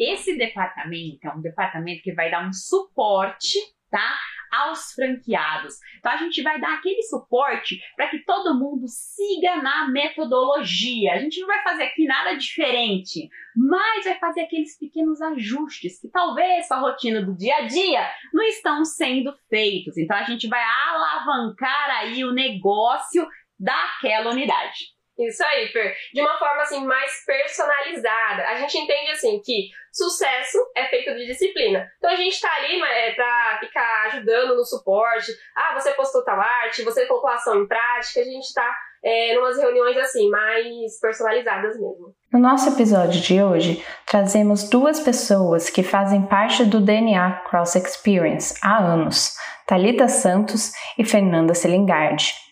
esse departamento é um departamento que vai dar um suporte, tá? aos franqueados. Então a gente vai dar aquele suporte para que todo mundo siga na metodologia. A gente não vai fazer aqui nada diferente, mas vai fazer aqueles pequenos ajustes que talvez com a rotina do dia a dia não estão sendo feitos. Então a gente vai alavancar aí o negócio daquela unidade. Isso aí, Fer. De uma forma assim mais personalizada. A gente entende assim que sucesso é feito de disciplina. Então a gente tá ali é, pra ficar ajudando no suporte. Ah, você postou tal arte, você colocou a ação em prática. A gente tá é, numas reuniões assim, mais personalizadas mesmo. No nosso episódio de hoje, trazemos duas pessoas que fazem parte do DNA Cross Experience há anos, Talita Santos e Fernanda Selingardi.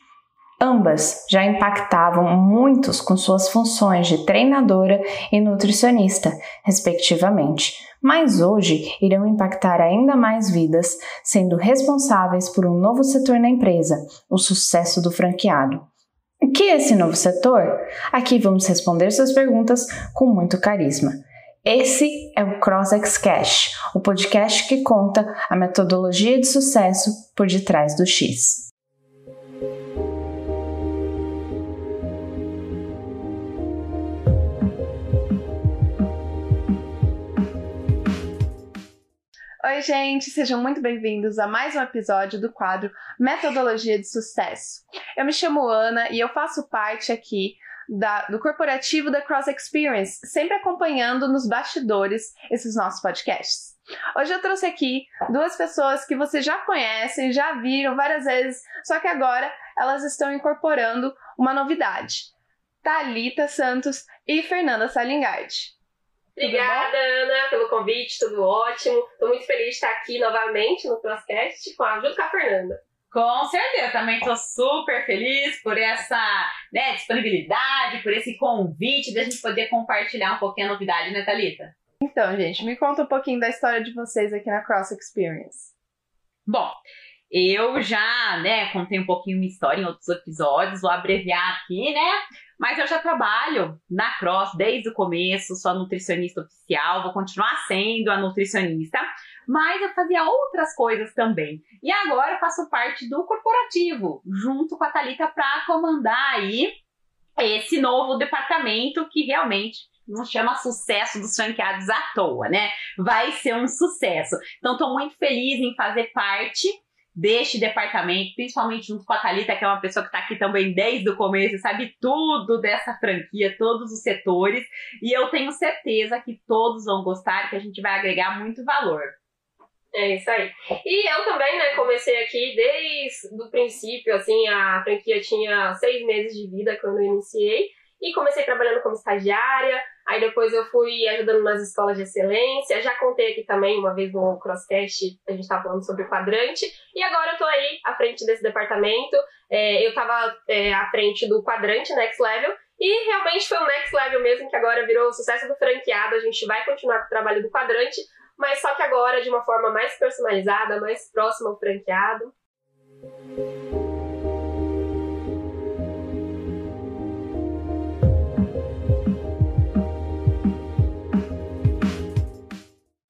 Ambas já impactavam muitos com suas funções de treinadora e nutricionista, respectivamente, mas hoje irão impactar ainda mais vidas, sendo responsáveis por um novo setor na empresa, o sucesso do franqueado. O que é esse novo setor? Aqui vamos responder suas perguntas com muito carisma. Esse é o CrossX Cash, o podcast que conta a metodologia de sucesso por detrás do X. Oi, gente, sejam muito bem-vindos a mais um episódio do quadro Metodologia de Sucesso. Eu me chamo Ana e eu faço parte aqui da, do corporativo da Cross Experience, sempre acompanhando nos bastidores esses nossos podcasts. Hoje eu trouxe aqui duas pessoas que vocês já conhecem, já viram várias vezes, só que agora elas estão incorporando uma novidade. Talita Santos e Fernanda Salingardi. Obrigada, Ana, pelo convite, tudo ótimo. Estou muito feliz de estar aqui novamente no Crosscast com a, junto com a Fernanda. Com certeza, também estou super feliz por essa né, disponibilidade, por esse convite de a gente poder compartilhar um pouquinho a novidade, né, Thalita? Então, gente, me conta um pouquinho da história de vocês aqui na Cross Experience. Bom, eu já, né, contei um pouquinho minha história em outros episódios, vou abreviar aqui, né? Mas eu já trabalho na Cross desde o começo, sou a nutricionista oficial, vou continuar sendo a nutricionista, mas eu fazia outras coisas também. E agora eu faço parte do corporativo, junto com a Thalita, para comandar aí esse novo departamento que realmente não chama sucesso dos franqueados à toa, né? Vai ser um sucesso. Então, estou muito feliz em fazer parte deste departamento, principalmente junto com a Thalita, que é uma pessoa que está aqui também desde o começo, sabe tudo dessa franquia, todos os setores, e eu tenho certeza que todos vão gostar, que a gente vai agregar muito valor. É isso aí. E eu também, né, comecei aqui desde o princípio, assim, a franquia tinha seis meses de vida quando eu iniciei, e comecei trabalhando como estagiária, aí depois eu fui ajudando nas escolas de excelência, já contei aqui também uma vez no Crosscast, a gente estava falando sobre o quadrante, e agora eu tô aí à frente desse departamento, é, eu estava é, à frente do quadrante Next Level, e realmente foi o Next Level mesmo, que agora virou o sucesso do franqueado, a gente vai continuar com o trabalho do quadrante, mas só que agora de uma forma mais personalizada, mais próxima ao franqueado.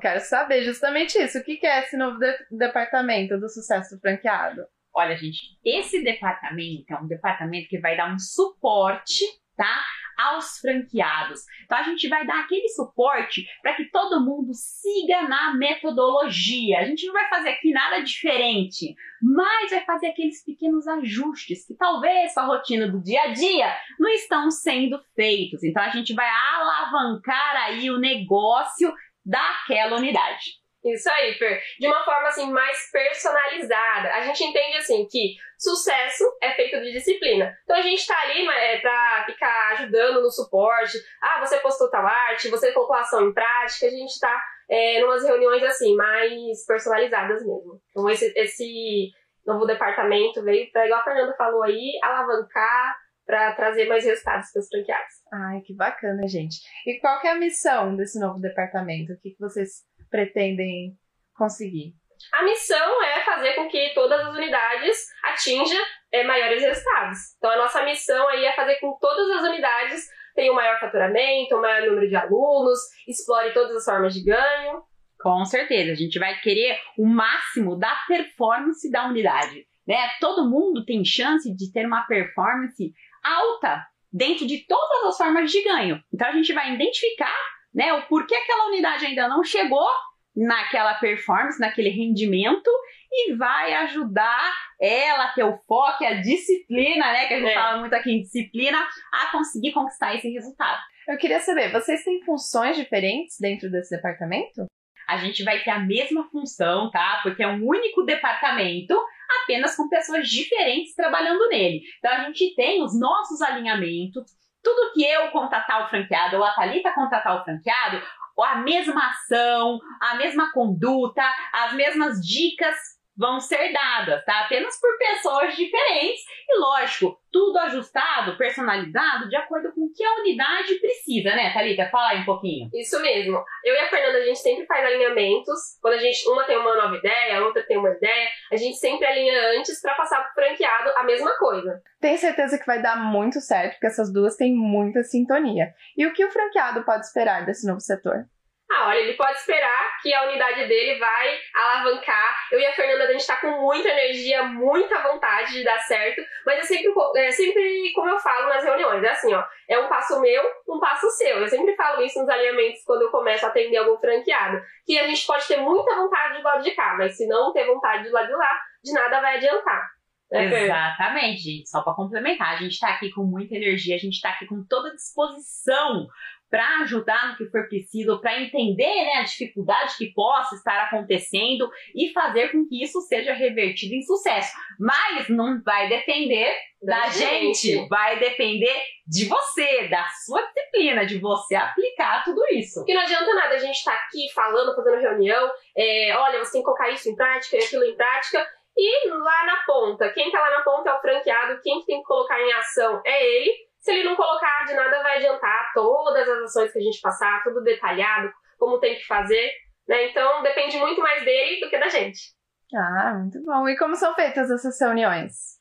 Quero saber justamente isso. O que é esse novo de departamento do sucesso franqueado? Olha, gente, esse departamento é um departamento que vai dar um suporte, tá? Aos franqueados. Então a gente vai dar aquele suporte para que todo mundo siga na metodologia. A gente não vai fazer aqui nada diferente, mas vai fazer aqueles pequenos ajustes que talvez a rotina do dia a dia não estão sendo feitos. Então a gente vai alavancar aí o negócio daquela unidade. Isso aí, Fer. De uma forma assim mais personalizada. A gente entende assim que sucesso é feito de disciplina. Então a gente tá ali é, pra ficar ajudando no suporte. Ah, você postou tal arte, você colocou a ação em prática. A gente tá é, numas reuniões assim, mais personalizadas mesmo. Então esse, esse novo departamento veio para, igual a Fernanda falou aí, alavancar para trazer mais resultados para os franqueados. Ai, que bacana, gente. E qual é a missão desse novo departamento? O que, que vocês pretendem conseguir? A missão é fazer com que todas as unidades atinjam é, maiores resultados. Então, a nossa missão aí é fazer com que todas as unidades tenha um maior faturamento, um maior número de alunos, explore todas as formas de ganho. Com certeza, a gente vai querer o máximo da performance da unidade. Né? Todo mundo tem chance de ter uma performance alta dentro de todas as formas de ganho. Então a gente vai identificar né, o porquê aquela unidade ainda não chegou naquela performance, naquele rendimento e vai ajudar ela a ter o foco, a disciplina, né, que a gente é. fala muito aqui em disciplina, a conseguir conquistar esse resultado. Eu queria saber, vocês têm funções diferentes dentro desse departamento? A gente vai ter a mesma função, tá? Porque é um único departamento, apenas com pessoas diferentes trabalhando nele. Então a gente tem os nossos alinhamentos, tudo que eu contatar o franqueado ou a Thalita contatar o franqueado, a mesma ação, a mesma conduta, as mesmas dicas vão ser dadas, tá? Apenas por pessoas diferentes e, lógico, tudo ajustado, personalizado, de acordo com o que a unidade precisa, né, Thalita? Fala aí um pouquinho. Isso mesmo. Eu e a Fernanda, a gente sempre faz alinhamentos. Quando a gente, uma tem uma nova ideia, a outra tem uma ideia, a gente sempre alinha antes para passar pro franqueado a mesma coisa. Tenho certeza que vai dar muito certo, porque essas duas têm muita sintonia. E o que o franqueado pode esperar desse novo setor? Ah, olha, ele pode esperar que a unidade dele vai alavancar. Eu e a Fernanda, a gente tá com muita energia, muita vontade de dar certo, mas é sempre, é sempre como eu falo nas reuniões, é assim, ó, é um passo meu, um passo seu. Eu sempre falo isso nos alinhamentos quando eu começo a atender algum franqueado, que a gente pode ter muita vontade do lado de cá, mas se não ter vontade do lado de lá, de nada vai adiantar. Né, Exatamente, gente. Só para complementar, a gente está aqui com muita energia, a gente está aqui com toda disposição para ajudar no que for preciso, para entender né, a dificuldade que possa estar acontecendo e fazer com que isso seja revertido em sucesso. Mas não vai depender da, da gente. gente, vai depender de você, da sua disciplina, de você aplicar tudo isso. Porque não adianta nada a gente estar tá aqui falando, fazendo reunião, é, olha, você tem que colocar isso em prática e aquilo em prática, e lá na ponta, quem está lá na ponta é o franqueado, quem tem que colocar em ação é ele, se ele não colocar, de nada vai adiantar todas as ações que a gente passar, tudo detalhado, como tem que fazer, né? Então depende muito mais dele do que da gente. Ah, muito bom. E como são feitas essas reuniões?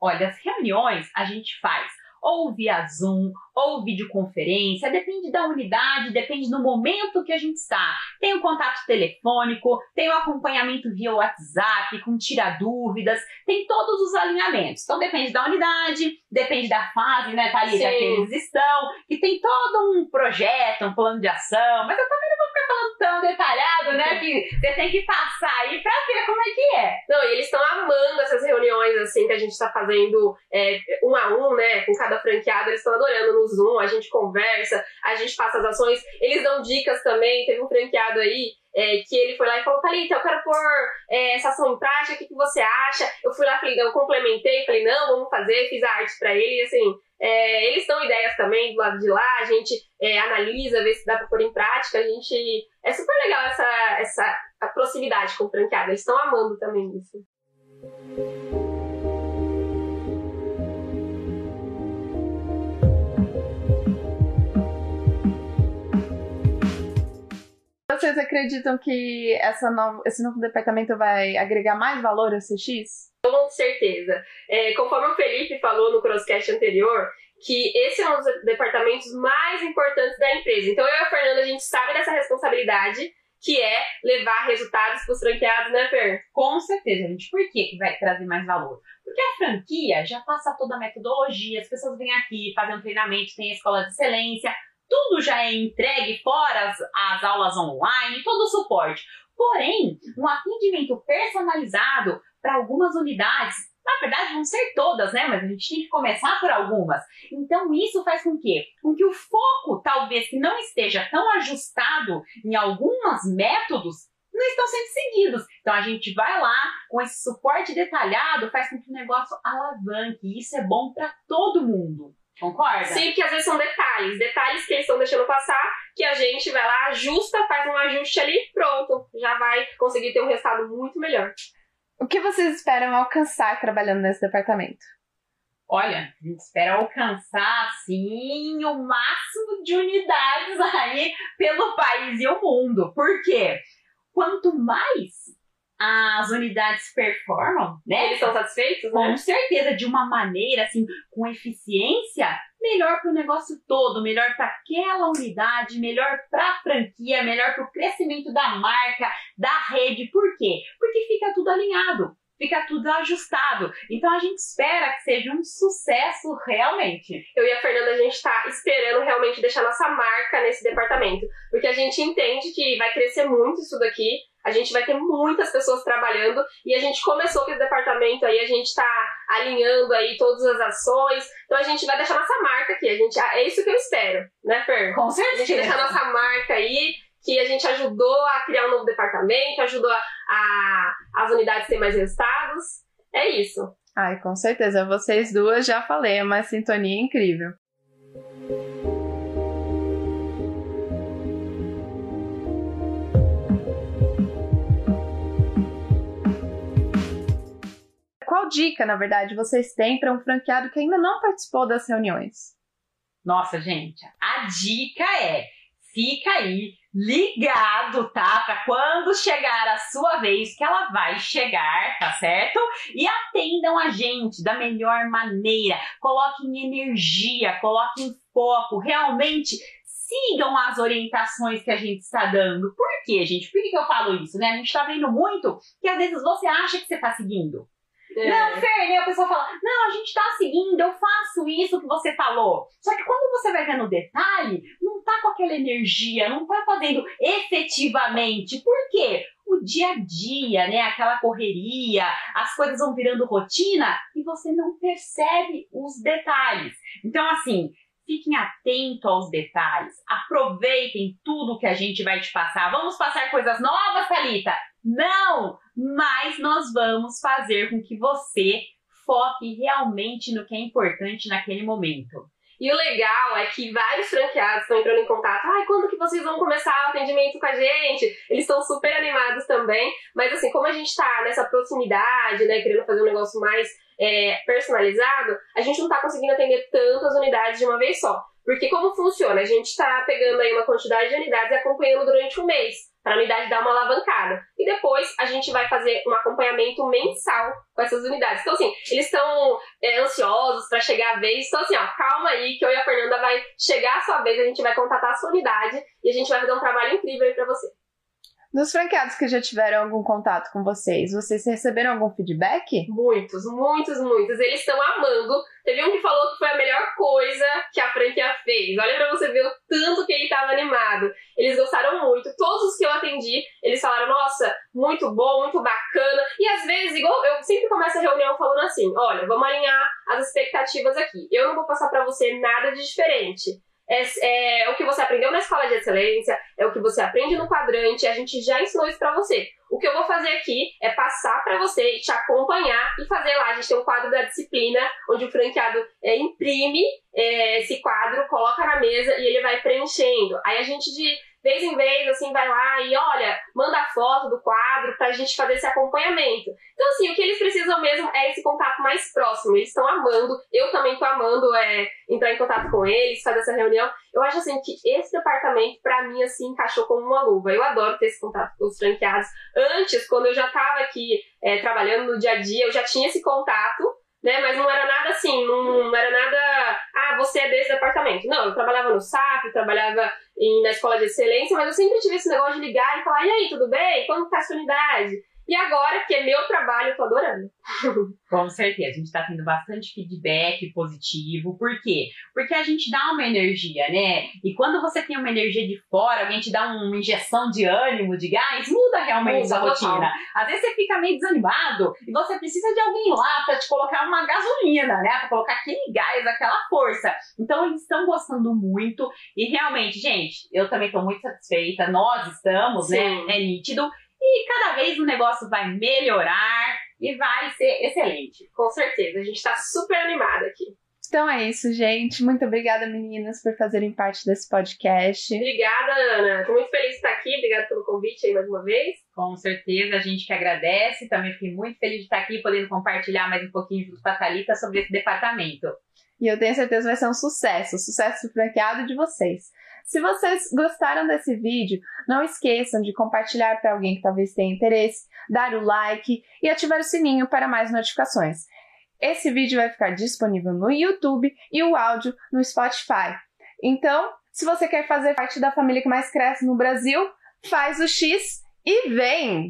Olha, as reuniões a gente faz ou via Zoom, ou videoconferência, depende da unidade, depende do momento que a gente está. Tem o contato telefônico, tem o acompanhamento via WhatsApp, com tira dúvidas, tem todos os alinhamentos. Então depende da unidade, depende da fase, né, Thalita, que eles estão, e tem todo um projeto, um plano de ação, mas eu também não vou falando tão detalhado, né, que você tem que passar aí pra ver como é que é. Não, e eles estão amando essas reuniões, assim, que a gente está fazendo é, um a um, né, com cada franqueado, eles estão adorando no Zoom, a gente conversa, a gente passa as ações, eles dão dicas também, teve um franqueado aí é, que ele foi lá e falou, Thalita, eu quero pôr é, essa ação em prática, o que, que você acha? Eu fui lá, falei, eu complementei, falei, não, vamos fazer, fiz a arte para ele, e assim, é, eles dão ideias também do lado de lá, a gente é, analisa, vê se dá para pôr em prática, a gente... É super legal essa, essa proximidade com o franqueado, eles estão amando também isso. Vocês acreditam que essa esse novo departamento vai agregar mais valor ao CX? Com certeza. É, conforme o Felipe falou no crosscast anterior, que esse é um dos departamentos mais importantes da empresa. Então eu e a Fernanda, a gente sabe dessa responsabilidade que é levar resultados para os franqueados, né, Fer? Com certeza, gente. Por que, que vai trazer mais valor? Porque a franquia já passa toda a metodologia, as pessoas vêm aqui, fazem um treinamento, tem a escola de excelência, tudo já é entregue fora as, as aulas online, todo o suporte. Porém, um atendimento personalizado para algumas unidades, na verdade vão ser todas, né? Mas a gente tem que começar por algumas. Então isso faz com que, com que o foco, talvez que não esteja tão ajustado em alguns métodos, não estão sendo seguidos. Então a gente vai lá com esse suporte detalhado, faz com que o negócio alavanque. E isso é bom para todo mundo. Concorda? Sim, porque às vezes são detalhes, detalhes que eles estão deixando passar, que a gente vai lá, ajusta, faz um ajuste ali, pronto, já vai conseguir ter um resultado muito melhor. O que vocês esperam alcançar trabalhando nesse departamento? Olha, a gente espera alcançar, sim, o máximo de unidades aí pelo país e o mundo. Por quê? Quanto mais as unidades performam, né? Eles estão satisfeitos, né? Com certeza, de uma maneira, assim, com eficiência, melhor para o negócio todo, melhor para aquela unidade, melhor para a franquia, melhor para o crescimento da marca, da rede. Por quê? Porque fica tudo alinhado fica tudo ajustado. Então a gente espera que seja um sucesso realmente. Eu e a Fernanda, a gente está esperando realmente deixar nossa marca nesse departamento, porque a gente entende que vai crescer muito isso daqui. A gente vai ter muitas pessoas trabalhando e a gente começou com esse departamento aí, a gente está alinhando aí todas as ações. Então a gente vai deixar nossa marca aqui. A gente, é isso que eu espero, né, Fer? Com certeza. A gente deixar nossa marca aí que a gente ajudou a criar um novo departamento, ajudou a, a as unidades terem mais resultados. É isso. Ai, com certeza. Vocês duas já falei, é uma sintonia incrível. Qual dica, na verdade, vocês têm para um franqueado que ainda não participou das reuniões? Nossa, gente, a dica é fica aí ligado, tá? Para quando chegar a sua vez, que ela vai chegar, tá certo? E atendam a gente da melhor maneira. Coloquem energia, coloquem foco, realmente sigam as orientações que a gente está dando. Por quê, gente? Por que, que eu falo isso, né? A gente está vendo muito que às vezes você acha que você está seguindo. É. Não, Fer, a pessoa fala, não, a gente tá seguindo, eu faço isso que você falou. Só que quando você vai ver no detalhe, não tá com aquela energia, não tá fazendo efetivamente. Por quê? O dia a dia, né, aquela correria, as coisas vão virando rotina e você não percebe os detalhes. Então, assim, Fiquem atentos aos detalhes. Aproveitem tudo que a gente vai te passar. Vamos passar coisas novas, Thalita? Não! Mas nós vamos fazer com que você foque realmente no que é importante naquele momento. E o legal é que vários franqueados estão entrando em contato. Ai, quando que vocês vão começar o atendimento com a gente? Eles estão super animados também. Mas assim, como a gente está nessa proximidade, né, querendo fazer um negócio mais é, personalizado, a gente não está conseguindo atender tantas unidades de uma vez só. Porque como funciona? A gente está pegando aí uma quantidade de unidades e acompanhando durante um mês para a unidade dar uma alavancada. E depois a gente vai fazer um acompanhamento mensal com essas unidades. Então, assim, eles estão é, ansiosos para chegar a vez. Então, assim, ó, calma aí que eu e a Fernanda vai chegar a sua vez, a gente vai contatar a sua unidade e a gente vai fazer um trabalho incrível aí para você. Dos franqueados que já tiveram algum contato com vocês, vocês receberam algum feedback? Muitos, muitos, muitos. Eles estão amando. Teve um que falou que foi a melhor coisa que a franquia fez. Olha pra você ver o tanto que ele estava animado. Eles gostaram muito. Todos os que eu atendi, eles falaram: nossa, muito bom, muito bacana. E às vezes, igual eu sempre começo a reunião falando assim: olha, vamos alinhar as expectativas aqui. Eu não vou passar para você nada de diferente é, é, o que você aprendeu na escola de excelência, é o que você aprende no quadrante, a gente já ensinou isso para você. O que eu vou fazer aqui é passar para você, te acompanhar e fazer lá. A gente tem um quadro da disciplina, onde o franqueado é, imprime é, esse quadro, coloca na mesa e ele vai preenchendo. Aí a gente de vez em vez, assim, vai lá e olha, manda foto do quadro pra gente fazer esse acompanhamento. Então, assim, o que eles precisam mesmo é esse contato mais próximo. Eles estão amando, eu também tô amando é, entrar em contato com eles, fazer essa reunião. Eu acho, assim, que esse departamento, pra mim, assim, encaixou como uma luva. Eu adoro ter esse contato com os franqueados. Antes, quando eu já tava aqui é, trabalhando no dia a dia, eu já tinha esse contato, né? Mas não era nada assim, não, não era nada, você é desse departamento. Não, eu trabalhava no SAF, trabalhava em, na escola de excelência, mas eu sempre tive esse negócio de ligar e falar, e aí, tudo bem? Quando tá a sua unidade? E agora, que é meu trabalho, eu tô adorando. Com certeza, a gente tá tendo bastante feedback positivo. Por quê? Porque a gente dá uma energia, né? E quando você tem uma energia de fora, alguém te dá uma injeção de ânimo, de gás, muda realmente muda, a rotina. Às vezes você fica meio desanimado e você precisa de alguém lá pra te colocar uma gasolina, né? Pra colocar aquele gás, aquela força. Então eles estão gostando muito. E realmente, gente, eu também tô muito satisfeita. Nós estamos, né? Sim. né? É nítido. E cada vez o negócio vai melhorar e vai ser excelente. Com certeza, a gente está super animada aqui. Então é isso, gente. Muito obrigada, meninas, por fazerem parte desse podcast. Obrigada, Ana. Estou muito feliz de estar aqui. Obrigada pelo convite aí mais uma vez. Com certeza, a gente que agradece. Também fiquei muito feliz de estar aqui, podendo compartilhar mais um pouquinho junto com a Thalita sobre esse departamento. E eu tenho certeza que vai ser um sucesso, sucesso franqueado de vocês. Se vocês gostaram desse vídeo, não esqueçam de compartilhar para alguém que talvez tenha interesse, dar o like e ativar o sininho para mais notificações. esse vídeo vai ficar disponível no YouTube e o áudio no Spotify. Então, se você quer fazer parte da família que mais cresce no Brasil, faz o X e vem!